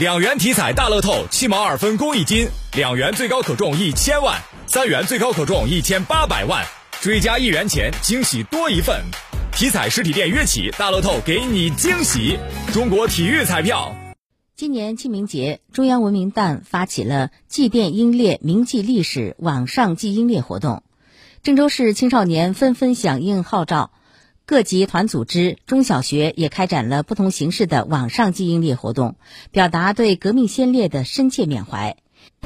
两元体彩大乐透，七毛二分公益金，两元最高可中一千万，三元最高可中一千八百万，追加一元钱，惊喜多一份。体彩实体店约起，大乐透给你惊喜。中国体育彩票。今年清明节，中央文明办发起了祭奠英烈、铭记历史网上祭英烈活动。郑州市青少年纷纷响应号召，各级团组织、中小学也开展了不同形式的网上祭英烈活动，表达对革命先烈的深切缅怀。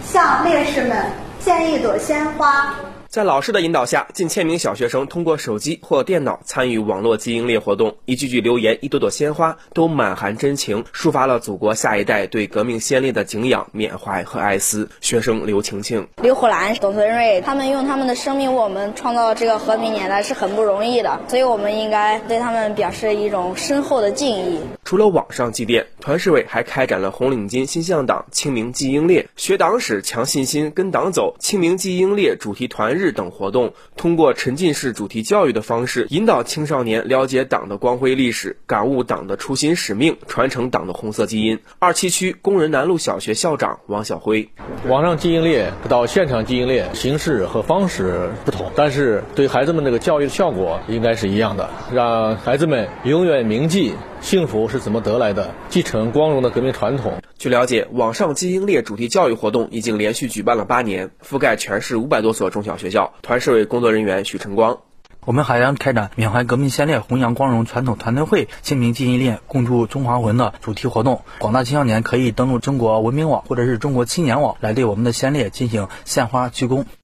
向烈士们献一朵鲜花。在老师的引导下，近千名小学生通过手机或电脑参与网络祭英烈活动，一句句留言，一朵朵鲜花，都满含真情，抒发了祖国下一代对革命先烈的敬仰、缅怀和哀思。学生刘晴晴、刘虎兰、董存瑞，他们用他们的生命为我们创造这个和平年代，是很不容易的，所以我们应该对他们表示一种深厚的敬意。除了网上祭奠，团市委还开展了红领巾新向党、清明祭英烈、学党史、强信心、跟党走、清明祭英烈主题团日。等活动，通过沉浸式主题教育的方式，引导青少年了解党的光辉历史，感悟党的初心使命，传承党的红色基因。二七区工人南路小学校长王晓辉：网上祭英烈到现场祭英烈，形式和方式不同，但是对孩子们那个教育的效果应该是一样的，让孩子们永远铭记。幸福是怎么得来的？继承光荣的革命传统。据了解，网上基因列主题教育活动已经连续举办了八年，覆盖全市五百多所中小学校。团市委工作人员许晨光，我们还将开展缅怀革命先烈、弘扬光荣传统团队会、清明基因列、共筑中华魂的主题活动。广大青少年可以登录中国文明网或者是中国青年网，来对我们的先烈进行献花鞠躬。